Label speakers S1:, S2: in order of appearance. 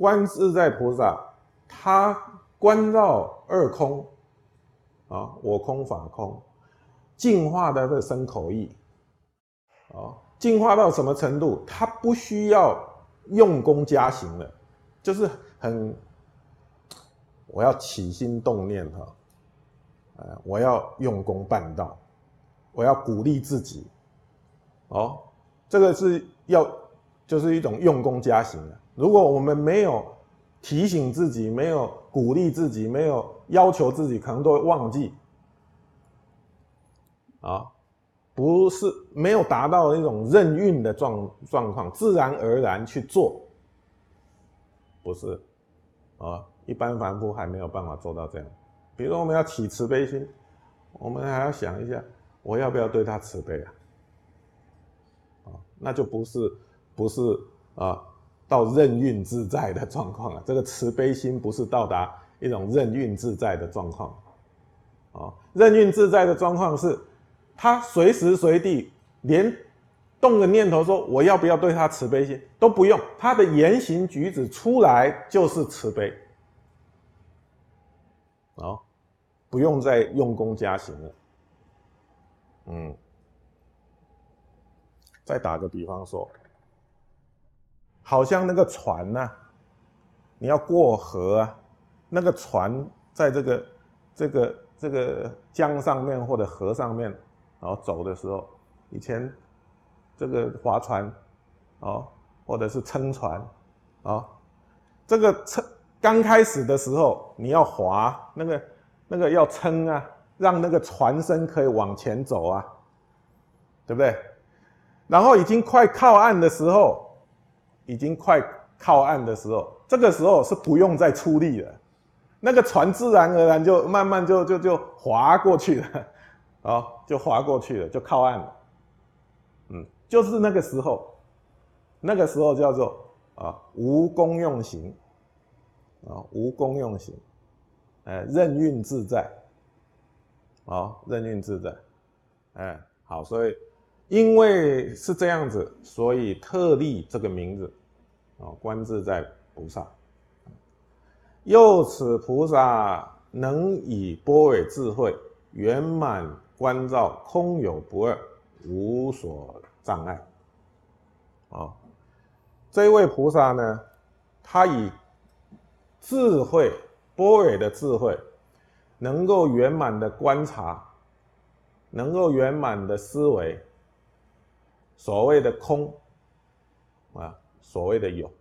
S1: 观自在菩萨，他观照二空，啊，我空法空，净化的这身口意，啊，净化到什么程度？他不需要用功加行了，就是很，我要起心动念哈，呃，我要用功办道，我要鼓励自己，哦，这个是要，就是一种用功加行的。如果我们没有提醒自己，没有鼓励自己，没有要求自己，可能都会忘记。啊，不是没有达到那种任运的状状况，自然而然去做，不是啊？一般凡夫还没有办法做到这样。比如我们要起慈悲心，我们还要想一下，我要不要对他慈悲啊？啊，那就不是不是啊。到任运自在的状况了，这个慈悲心不是到达一种任运自在的状况，啊，任运自在的状况是，他随时随地连动个念头说我要不要对他慈悲心都不用，他的言行举止出来就是慈悲，啊，不用再用功加行了，嗯，再打个比方说。好像那个船呐，你要过河啊，那个船在这个这个这个江上面或者河上面，然后走的时候，以前这个划船，哦，或者是撑船，啊，这个撑刚开始的时候你要划那个那个要撑啊，让那个船身可以往前走啊，对不对？然后已经快靠岸的时候。已经快靠岸的时候，这个时候是不用再出力了，那个船自然而然就慢慢就就就划过去了，啊，就划过去了，就靠岸了。嗯，就是那个时候，那个时候叫做啊无功用行，啊无功用行，哎任运自在，啊任运自在，哎好，所以因为是这样子，所以特立这个名字。啊，观自在菩萨，又此菩萨能以般若智慧圆满观照空有不二，无所障碍。啊，这位菩萨呢，他以智慧般若的智慧，能够圆满的观察，能够圆满的思维，所谓的空啊。所谓的有，